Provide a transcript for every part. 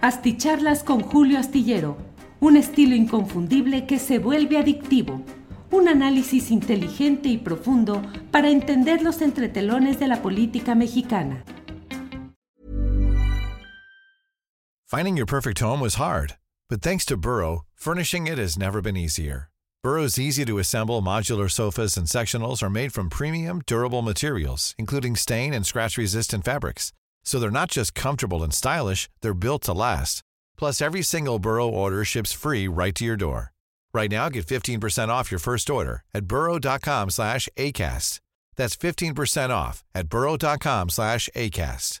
Asticharlas con Julio Astillero, un estilo inconfundible que se vuelve adictivo. Un análisis inteligente y profundo para entender los entretelones de la política mexicana. Finding your perfect home was hard, but thanks to Burrow, furnishing it has never been easier. Burrow's easy to assemble modular sofas and sectionals are made from premium, durable materials, including stain and scratch resistant fabrics. So they're not just comfortable and stylish, they're built to last. Plus, every single Burrow order ships free right to your door. Right now, get 15% off your first order at burrow.com slash ACAST. That's 15% off at burrow.com slash ACAST.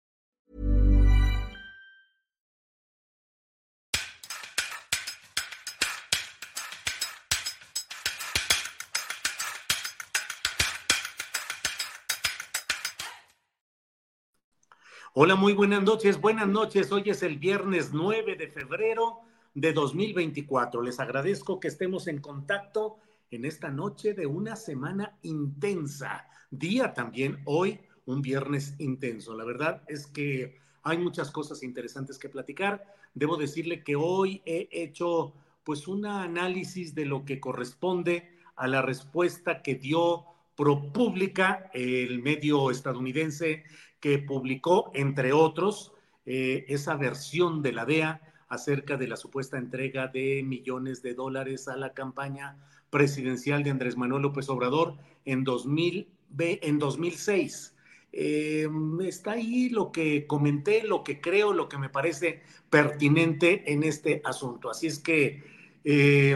Hola, muy buenas noches. Buenas noches. Hoy es el viernes 9 de febrero de 2024. Les agradezco que estemos en contacto en esta noche de una semana intensa. Día también hoy, un viernes intenso. La verdad es que hay muchas cosas interesantes que platicar. Debo decirle que hoy he hecho pues un análisis de lo que corresponde a la respuesta que dio ProPublica, el medio estadounidense que publicó, entre otros, eh, esa versión de la DEA acerca de la supuesta entrega de millones de dólares a la campaña presidencial de Andrés Manuel López Obrador en, 2000, en 2006. Eh, está ahí lo que comenté, lo que creo, lo que me parece pertinente en este asunto. Así es que, eh,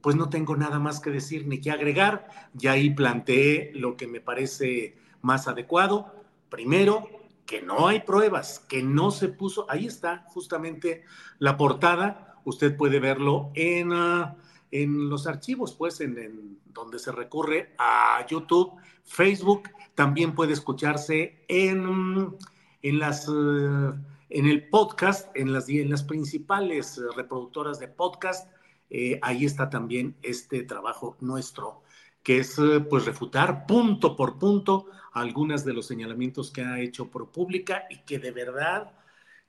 pues no tengo nada más que decir ni que agregar. Ya ahí planteé lo que me parece más adecuado. Primero, que no hay pruebas, que no se puso, ahí está justamente la portada, usted puede verlo en, uh, en los archivos, pues en, donde se recurre a YouTube, Facebook, también puede escucharse en, en las... Uh, en el podcast, en las, en las principales reproductoras de podcast, eh, ahí está también este trabajo nuestro que es pues refutar punto por punto algunas de los señalamientos que ha hecho ProPública y que de verdad,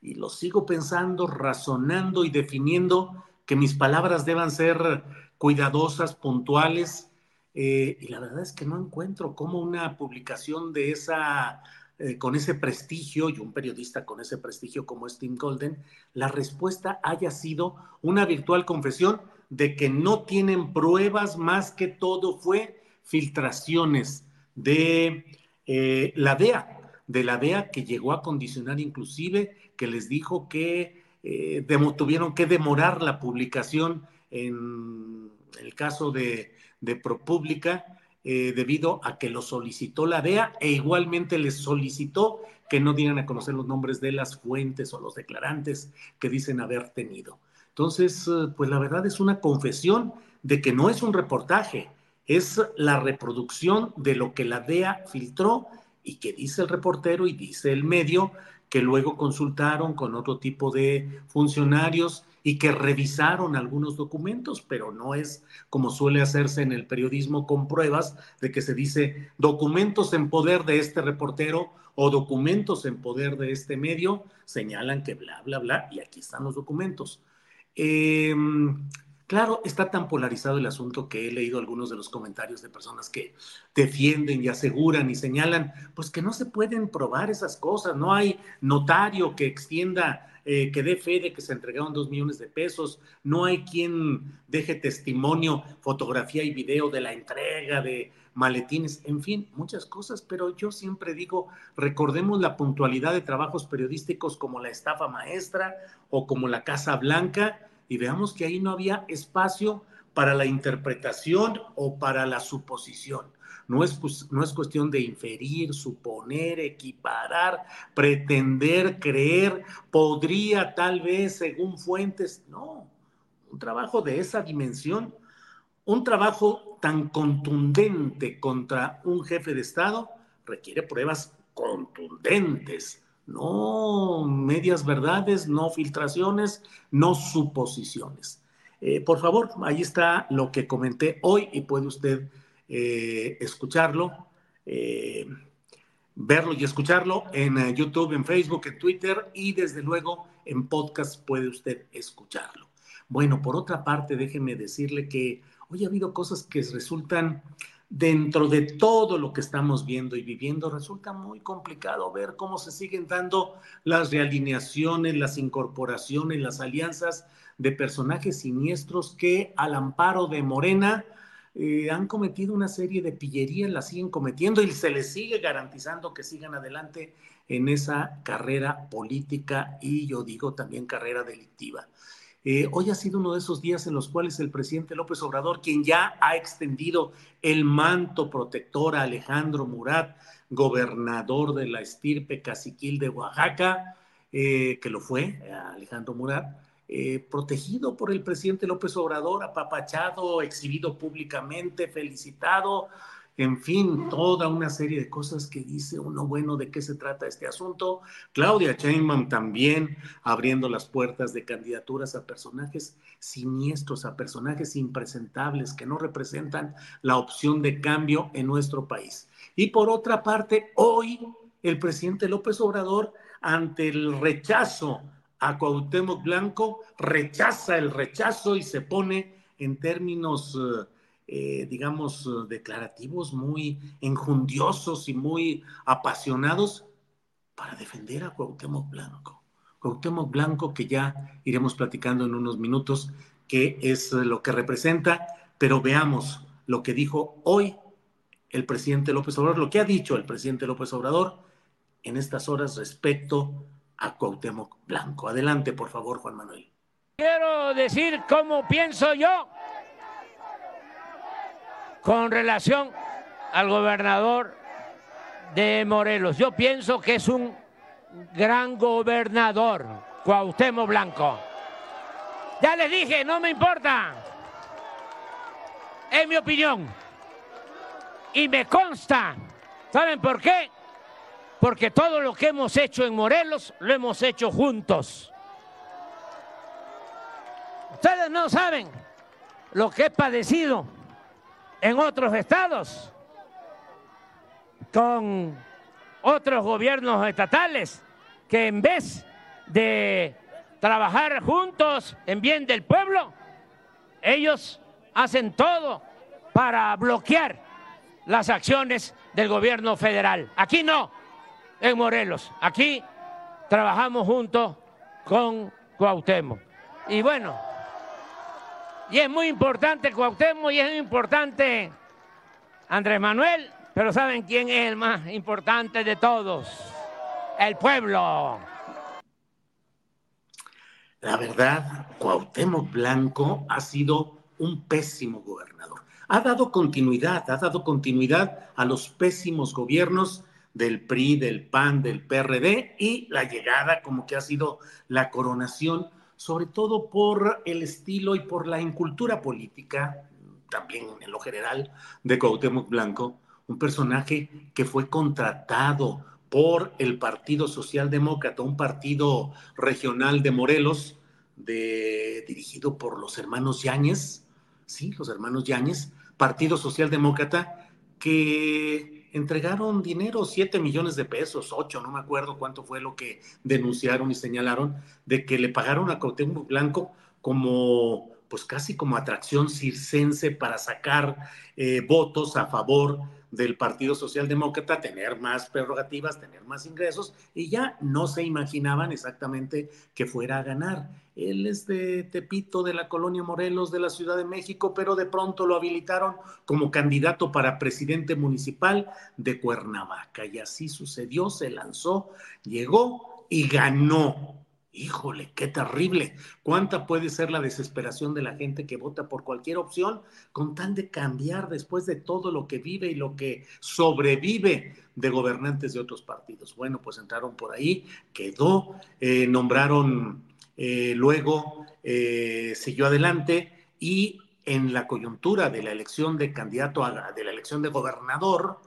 y lo sigo pensando, razonando y definiendo, que mis palabras deban ser cuidadosas, puntuales, eh, y la verdad es que no encuentro cómo una publicación de esa, eh, con ese prestigio, y un periodista con ese prestigio como es Tim Golden, la respuesta haya sido una virtual confesión de que no tienen pruebas más que todo fue filtraciones de eh, la DEA, de la DEA que llegó a condicionar inclusive, que les dijo que eh, tuvieron que demorar la publicación en el caso de, de ProPublica eh, debido a que lo solicitó la DEA e igualmente les solicitó que no dieran a conocer los nombres de las fuentes o los declarantes que dicen haber tenido. Entonces, eh, pues la verdad es una confesión de que no es un reportaje, es la reproducción de lo que la DEA filtró y que dice el reportero y dice el medio que luego consultaron con otro tipo de funcionarios y que revisaron algunos documentos, pero no es como suele hacerse en el periodismo con pruebas de que se dice documentos en poder de este reportero o documentos en poder de este medio, señalan que bla, bla, bla, y aquí están los documentos. Eh, claro, está tan polarizado el asunto que he leído algunos de los comentarios de personas que defienden y aseguran y señalan, pues que no se pueden probar esas cosas, no hay notario que extienda, eh, que dé fe de que se entregaron dos millones de pesos, no hay quien deje testimonio, fotografía y video de la entrega de maletines, en fin, muchas cosas, pero yo siempre digo, recordemos la puntualidad de trabajos periodísticos como la estafa maestra o como la Casa Blanca y veamos que ahí no había espacio para la interpretación o para la suposición. No es, pues, no es cuestión de inferir, suponer, equiparar, pretender, creer, podría tal vez según fuentes. No, un trabajo de esa dimensión, un trabajo tan contundente contra un jefe de Estado requiere pruebas contundentes, no medias verdades, no filtraciones, no suposiciones. Eh, por favor, ahí está lo que comenté hoy y puede usted eh, escucharlo, eh, verlo y escucharlo en YouTube, en Facebook, en Twitter y desde luego en podcast puede usted escucharlo. Bueno, por otra parte, déjeme decirle que hoy ha habido cosas que resultan dentro de todo lo que estamos viendo y viviendo, resulta muy complicado ver cómo se siguen dando las realineaciones, las incorporaciones, las alianzas de personajes siniestros que al amparo de Morena eh, han cometido una serie de pillerías, las siguen cometiendo y se les sigue garantizando que sigan adelante en esa carrera política y yo digo también carrera delictiva. Eh, hoy ha sido uno de esos días en los cuales el presidente López Obrador, quien ya ha extendido el manto protector a Alejandro Murat, gobernador de la estirpe caciquil de Oaxaca, eh, que lo fue, Alejandro Murat, eh, protegido por el presidente López Obrador, apapachado, exhibido públicamente, felicitado, en fin, toda una serie de cosas que dice uno, bueno, ¿de qué se trata este asunto? Claudia Sheinbaum también abriendo las puertas de candidaturas a personajes siniestros, a personajes impresentables que no representan la opción de cambio en nuestro país. Y por otra parte, hoy el presidente López Obrador, ante el rechazo a Cuauhtémoc Blanco, rechaza el rechazo y se pone en términos... Eh, eh, digamos, declarativos muy enjundiosos y muy apasionados para defender a Cuauhtémoc Blanco. Cuauhtémoc Blanco, que ya iremos platicando en unos minutos qué es lo que representa, pero veamos lo que dijo hoy el presidente López Obrador, lo que ha dicho el presidente López Obrador en estas horas respecto a Cuauhtémoc Blanco. Adelante, por favor, Juan Manuel. Quiero decir cómo pienso yo con relación al gobernador de Morelos. Yo pienso que es un gran gobernador, Cuauhtémoc Blanco. Ya les dije, no me importa. Es mi opinión. Y me consta. ¿Saben por qué? Porque todo lo que hemos hecho en Morelos lo hemos hecho juntos. Ustedes no saben lo que he padecido en otros estados con otros gobiernos estatales que en vez de trabajar juntos en bien del pueblo, ellos hacen todo para bloquear las acciones del gobierno federal. Aquí no, en Morelos. Aquí trabajamos juntos con Cuauhtémoc. Y bueno, y es muy importante Cuauhtémoc y es importante Andrés Manuel, pero ¿saben quién es el más importante de todos? El pueblo. La verdad, Cuauhtémoc Blanco ha sido un pésimo gobernador. Ha dado continuidad, ha dado continuidad a los pésimos gobiernos del PRI, del PAN, del PRD y la llegada como que ha sido la coronación sobre todo por el estilo y por la incultura política, también en lo general, de Cuauhtémoc Blanco, un personaje que fue contratado por el Partido Socialdemócrata, un partido regional de Morelos, dirigido por los hermanos Yáñez, sí, los hermanos Yáñez, Partido Socialdemócrata, que entregaron dinero, 7 millones de pesos, 8, no me acuerdo cuánto fue lo que denunciaron y señalaron, de que le pagaron a Cuauhtémoc Blanco como, pues casi como atracción circense para sacar eh, votos a favor del Partido Socialdemócrata, tener más prerrogativas, tener más ingresos, y ya no se imaginaban exactamente que fuera a ganar. Él es de Tepito, de la colonia Morelos, de la Ciudad de México, pero de pronto lo habilitaron como candidato para presidente municipal de Cuernavaca. Y así sucedió, se lanzó, llegó y ganó Híjole, qué terrible. ¿Cuánta puede ser la desesperación de la gente que vota por cualquier opción con tal de cambiar después de todo lo que vive y lo que sobrevive de gobernantes de otros partidos? Bueno, pues entraron por ahí, quedó, eh, nombraron eh, luego, eh, siguió adelante y en la coyuntura de la elección de candidato, a, de la elección de gobernador,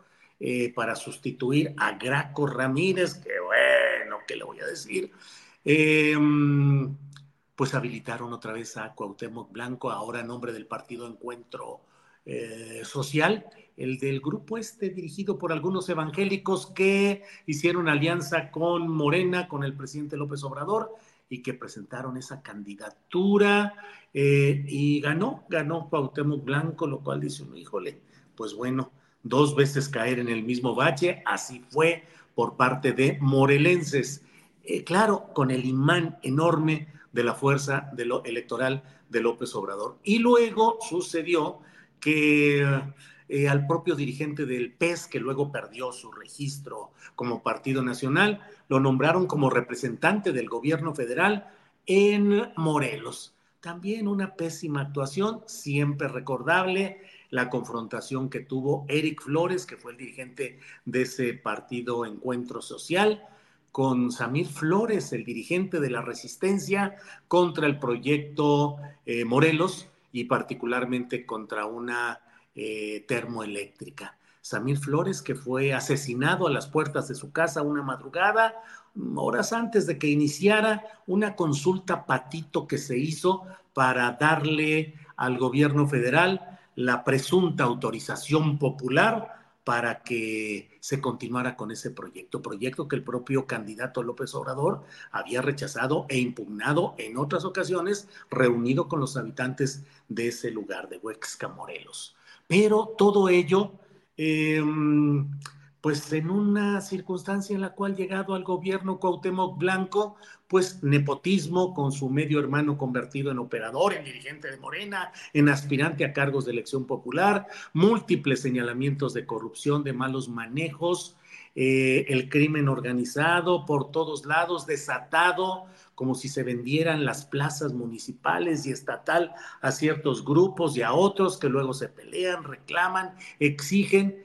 para sustituir a Graco Ramírez, que bueno, ¿qué le voy a decir? Em, pues habilitaron otra vez a Cuauhtémoc Blanco, ahora nombre del partido Encuentro eh, Social, el del grupo este dirigido por algunos evangélicos que hicieron alianza con Morena, con el presidente López Obrador, y que presentaron esa candidatura eh, y ganó, ganó Cuauhtémoc Blanco, lo cual dice uno, híjole, pues bueno, dos veces caer en el mismo valle, así fue por parte de morelenses. Eh, claro, con el imán enorme de la fuerza de lo electoral de López Obrador. Y luego sucedió que eh, al propio dirigente del PES, que luego perdió su registro como Partido Nacional, lo nombraron como representante del gobierno federal en Morelos. También una pésima actuación, siempre recordable, la confrontación que tuvo Eric Flores, que fue el dirigente de ese partido Encuentro Social, con Samir Flores, el dirigente de la resistencia contra el proyecto eh, Morelos y particularmente contra una eh, termoeléctrica. Samir Flores, que fue asesinado a las puertas de su casa una madrugada, horas antes de que iniciara una consulta patito que se hizo para darle al gobierno federal la presunta autorización popular para que se continuara con ese proyecto, proyecto que el propio candidato López Obrador había rechazado e impugnado en otras ocasiones, reunido con los habitantes de ese lugar, de Huexca, Morelos. Pero todo ello, em, pues en una circunstancia en la cual llegado al gobierno Cuauhtémoc Blanco, pues nepotismo con su medio hermano convertido en operador, en dirigente de Morena, en aspirante a cargos de elección popular, múltiples señalamientos de corrupción, de malos manejos, eh, el crimen organizado por todos lados, desatado, como si se vendieran las plazas municipales y estatal a ciertos grupos y a otros que luego se pelean, reclaman, exigen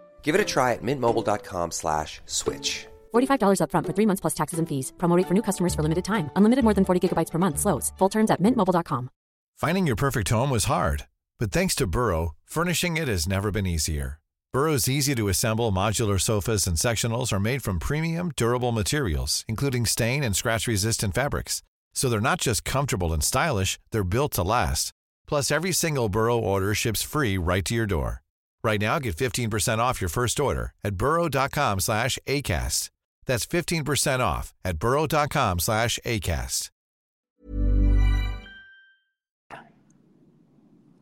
Give it a try at mintmobile.com slash switch. $45 upfront for three months plus taxes and fees. Promote for new customers for limited time. Unlimited more than 40 gigabytes per month. Slows. Full terms at mintmobile.com. Finding your perfect home was hard, but thanks to Burrow, furnishing it has never been easier. Burrow's easy to assemble modular sofas and sectionals are made from premium, durable materials, including stain and scratch resistant fabrics. So they're not just comfortable and stylish, they're built to last. Plus, every single Burrow order ships free right to your door. Right now, get 15% off your first order at burrow.com slash ACAST. That's 15% off at burrow.com slash ACAST.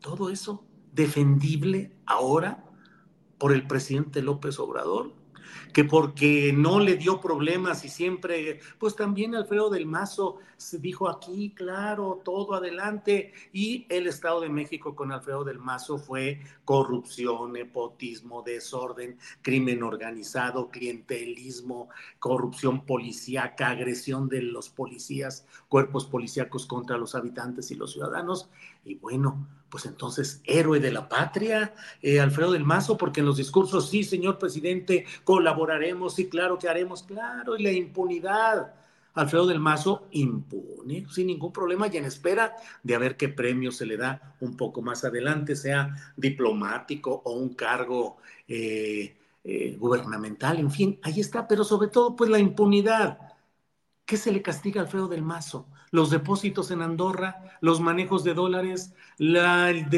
Todo eso defendible ahora por el presidente López Obrador. Que porque no le dio problemas y siempre, pues también Alfredo del Mazo se dijo aquí, claro, todo adelante. Y el Estado de México con Alfredo del Mazo fue corrupción, nepotismo, desorden, crimen organizado, clientelismo, corrupción policíaca, agresión de los policías, cuerpos policíacos contra los habitantes y los ciudadanos. Y bueno, pues entonces héroe de la patria, eh, Alfredo del Mazo, porque en los discursos, sí, señor presidente, colaboraremos, sí, claro que haremos, claro, y la impunidad. Alfredo del Mazo impune sin ningún problema y en espera de a ver qué premio se le da un poco más adelante, sea diplomático o un cargo eh, eh, gubernamental, en fin, ahí está, pero sobre todo pues la impunidad. ¿Qué se le castiga a Alfredo del Mazo? los depósitos en Andorra, los manejos de dólares, la, el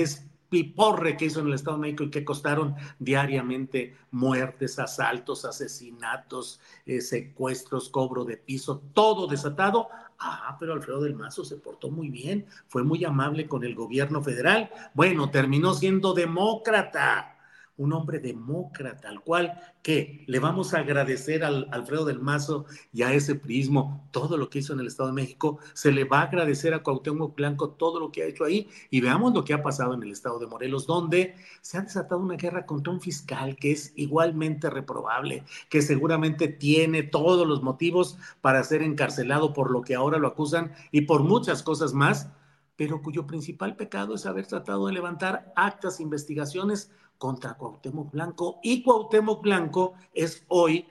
despiporre que hizo en el Estado de México y que costaron diariamente muertes, asaltos, asesinatos, eh, secuestros, cobro de piso, todo desatado Ah, pero Alfredo del Mazo se portó muy bien, fue muy amable con el gobierno federal. Bueno, terminó siendo demócrata un hombre demócrata, al cual que le vamos a agradecer al Alfredo del Mazo y a ese prismo todo lo que hizo en el Estado de México, se le va a agradecer a Cuauhtémoc Blanco todo lo que ha hecho ahí y veamos lo que ha pasado en el Estado de Morelos, donde se ha desatado una guerra contra un fiscal que es igualmente reprobable, que seguramente tiene todos los motivos para ser encarcelado por lo que ahora lo acusan y por muchas cosas más, pero cuyo principal pecado es haber tratado de levantar actas, investigaciones contra Cuauhtémoc Blanco y Cuauhtémoc Blanco es hoy,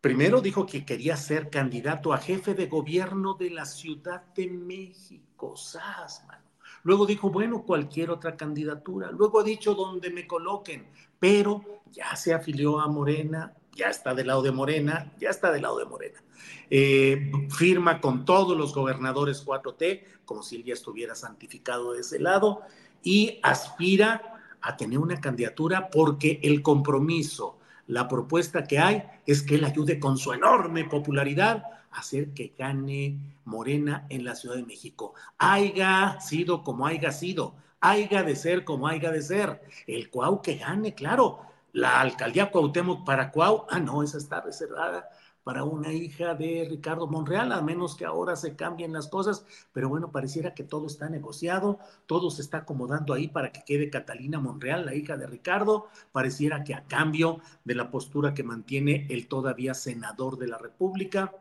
primero dijo que quería ser candidato a jefe de gobierno de la Ciudad de México, Sasman. Luego dijo, bueno, cualquier otra candidatura. Luego ha dicho donde me coloquen, pero ya se afilió a Morena, ya está del lado de Morena, ya está del lado de Morena. Eh, firma con todos los gobernadores 4T, como si él ya estuviera santificado de ese lado, y aspira a tener una candidatura porque el compromiso, la propuesta que hay es que él ayude con su enorme popularidad a hacer que gane Morena en la Ciudad de México. Haiga sido como haya sido, haiga de ser como haya de ser. El Cuau que gane, claro. La alcaldía Cuauhtémoc para Cuau, ah, no, esa está reservada para una hija de Ricardo Monreal, a menos que ahora se cambien las cosas, pero bueno, pareciera que todo está negociado, todo se está acomodando ahí para que quede Catalina Monreal, la hija de Ricardo, pareciera que a cambio de la postura que mantiene el todavía senador de la República.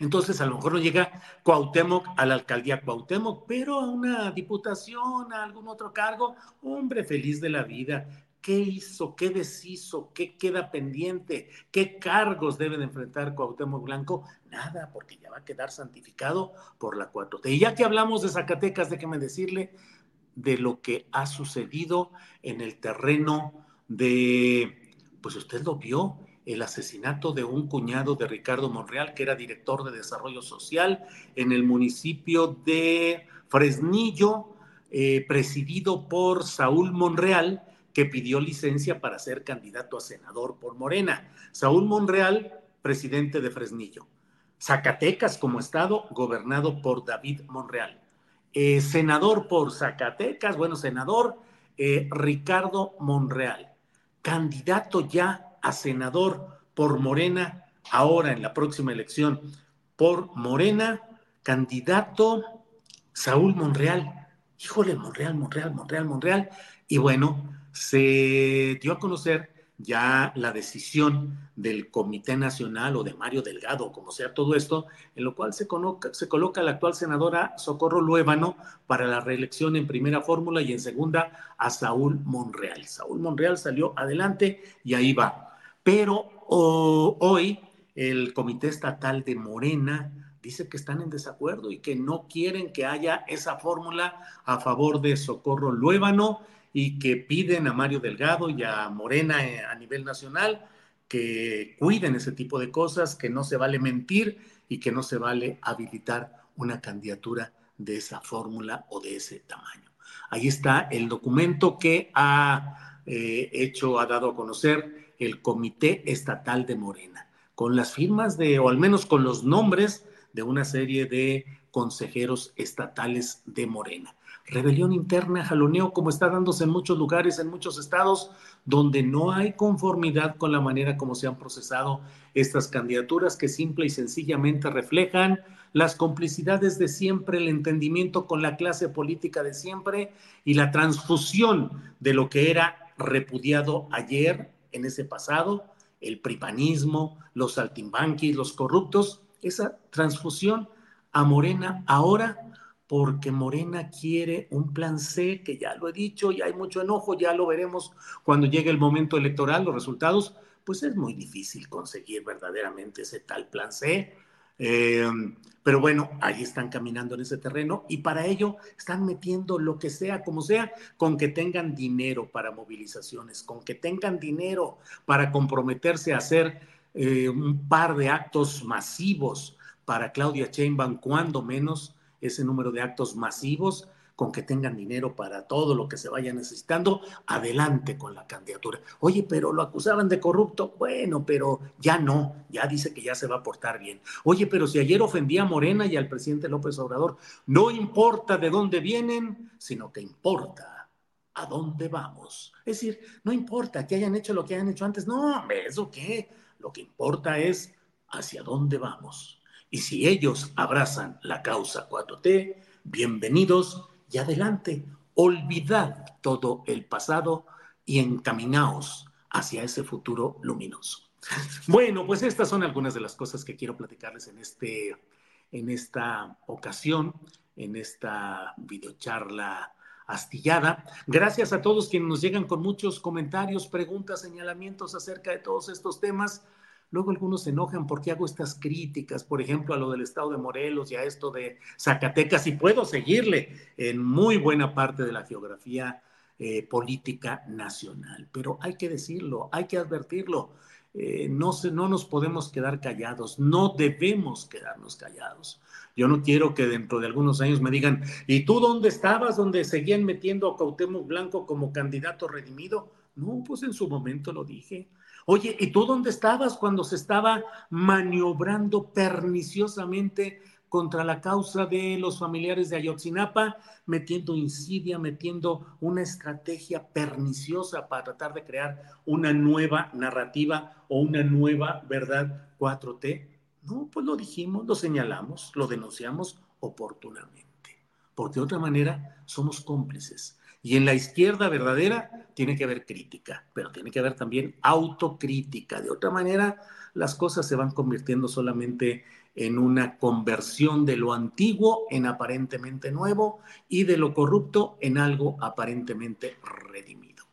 Entonces, a lo mejor no llega Cuauhtémoc a la alcaldía Cuauhtémoc, pero a una diputación, a algún otro cargo, hombre feliz de la vida ¿Qué hizo? ¿Qué deshizo? ¿Qué queda pendiente? ¿Qué cargos debe de enfrentar Cuauhtémoc Blanco? Nada, porque ya va a quedar santificado por la 4T. Y ya que hablamos de Zacatecas, déjeme decirle de lo que ha sucedido en el terreno de, pues usted lo vio, el asesinato de un cuñado de Ricardo Monreal, que era director de desarrollo social en el municipio de Fresnillo, eh, presidido por Saúl Monreal, que pidió licencia para ser candidato a senador por Morena. Saúl Monreal, presidente de Fresnillo. Zacatecas como estado, gobernado por David Monreal. Eh, senador por Zacatecas, bueno, senador eh, Ricardo Monreal. Candidato ya a senador por Morena, ahora en la próxima elección por Morena, candidato Saúl Monreal. Híjole, Monreal, Monreal, Monreal, Monreal. Y bueno, se dio a conocer ya la decisión del Comité Nacional o de Mario Delgado, como sea todo esto, en lo cual se coloca, la actual senadora Socorro Luébano para la reelección en primera fórmula y en segunda a Saúl Monreal. Saúl Monreal salió adelante y ahí va. Pero hoy el Comité Estatal de Morena dice que están en desacuerdo y que no quieren que haya esa fórmula a favor de Socorro Luébano y que piden a Mario Delgado y a Morena eh, a nivel nacional que cuiden ese tipo de cosas, que no se vale mentir y que no se vale habilitar una candidatura de esa fórmula o de ese tamaño. Ahí está el documento que ha eh, hecho, ha dado a conocer el Comité Estatal de Morena, con las firmas de, o al menos con los nombres de una serie de consejeros estatales de Morena. Rebelión interna, jaloneo, como está dándose en muchos lugares, en muchos estados, donde no hay conformidad con la manera como se han procesado estas candidaturas que simple y sencillamente reflejan las complicidades de siempre, el entendimiento con la clase política de siempre y la transfusión de lo que era repudiado ayer en ese pasado, el pripanismo, los saltimbanquis, los corruptos, esa transfusión a Morena ahora porque Morena quiere un plan C, que ya lo he dicho, y hay mucho enojo, ya lo veremos cuando llegue el momento electoral, los resultados, pues es muy difícil conseguir verdaderamente ese tal plan C. Eh, pero bueno, ahí están caminando en ese terreno y para ello están metiendo lo que sea, como sea, con que tengan dinero para movilizaciones, con que tengan dinero para comprometerse a hacer eh, un par de actos masivos para Claudia Sheinbaum, cuando menos ese número de actos masivos con que tengan dinero para todo lo que se vaya necesitando, adelante con la candidatura. Oye, pero lo acusaban de corrupto. Bueno, pero ya no, ya dice que ya se va a portar bien. Oye, pero si ayer ofendía a Morena y al presidente López Obrador, no importa de dónde vienen, sino que importa a dónde vamos. Es decir, no importa que hayan hecho lo que hayan hecho antes, no, ¿eso qué? Lo que importa es hacia dónde vamos. Y si ellos abrazan la causa 4T, bienvenidos y adelante. Olvidad todo el pasado y encaminaos hacia ese futuro luminoso. Bueno, pues estas son algunas de las cosas que quiero platicarles en, este, en esta ocasión, en esta videocharla astillada. Gracias a todos quienes nos llegan con muchos comentarios, preguntas, señalamientos acerca de todos estos temas. Luego algunos se enojan porque hago estas críticas, por ejemplo, a lo del estado de Morelos y a esto de Zacatecas, y puedo seguirle en muy buena parte de la geografía eh, política nacional. Pero hay que decirlo, hay que advertirlo. Eh, no, se, no nos podemos quedar callados, no debemos quedarnos callados. Yo no quiero que dentro de algunos años me digan, ¿y tú dónde estabas donde seguían metiendo a Cautemo Blanco como candidato redimido? No, pues en su momento lo dije. Oye, ¿y tú dónde estabas cuando se estaba maniobrando perniciosamente contra la causa de los familiares de Ayotzinapa, metiendo insidia, metiendo una estrategia perniciosa para tratar de crear una nueva narrativa o una nueva verdad 4T? No, pues lo dijimos, lo señalamos, lo denunciamos oportunamente, porque de otra manera somos cómplices y en la izquierda verdadera tiene que haber crítica, pero tiene que haber también autocrítica. De otra manera, las cosas se van convirtiendo solamente en una conversión de lo antiguo en aparentemente nuevo y de lo corrupto en algo aparentemente redimido.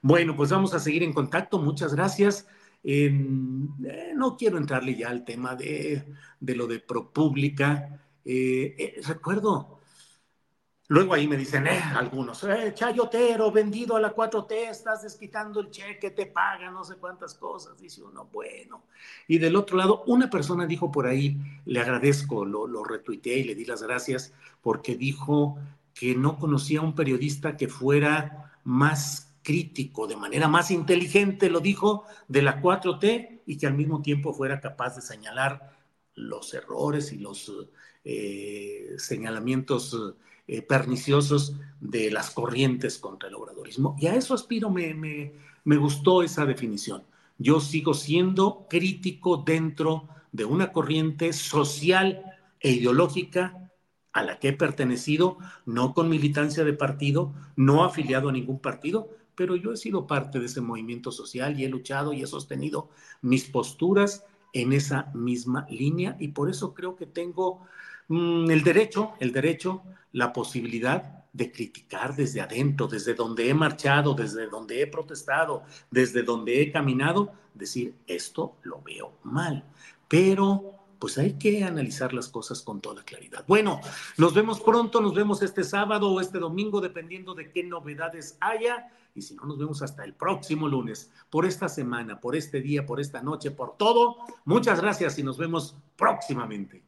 Bueno, pues vamos a seguir en contacto. Muchas gracias. Eh, no quiero entrarle ya al tema de, lo de ProPública. Eh, eh, recuerdo, Luego ahí me dicen, eh, algunos, eh, chayotero, vendido a la 4T, estás desquitando el cheque, te paga, no sé cuántas cosas. Dice uno, bueno. Y del otro lado, una persona dijo por ahí, le agradezco, lo, lo retuiteé y le di las gracias, porque dijo que no conocía a un periodista que fuera más crítico, de manera más inteligente, lo dijo, de la 4T y que al mismo tiempo fuera capaz de señalar los errores y los eh, señalamientos eh, perniciosos de las corrientes contra el obradorismo. Y a eso aspiro, me, me, me gustó esa definición. Yo sigo siendo crítico dentro de una corriente social e ideológica a la que he pertenecido, no con militancia de partido, no afiliado a ningún partido, pero yo he sido parte de ese movimiento social y he luchado y he sostenido mis posturas en esa misma línea y por eso creo que tengo el derecho, el derecho, la posibilidad de criticar desde adentro, desde donde he marchado, desde donde he protestado, desde donde he caminado, decir, esto lo veo mal. Pero pues hay que analizar las cosas con toda claridad. Bueno, nos vemos pronto, nos vemos este sábado o este domingo, dependiendo de qué novedades haya. Y si no, nos vemos hasta el próximo lunes, por esta semana, por este día, por esta noche, por todo. Muchas gracias y nos vemos próximamente.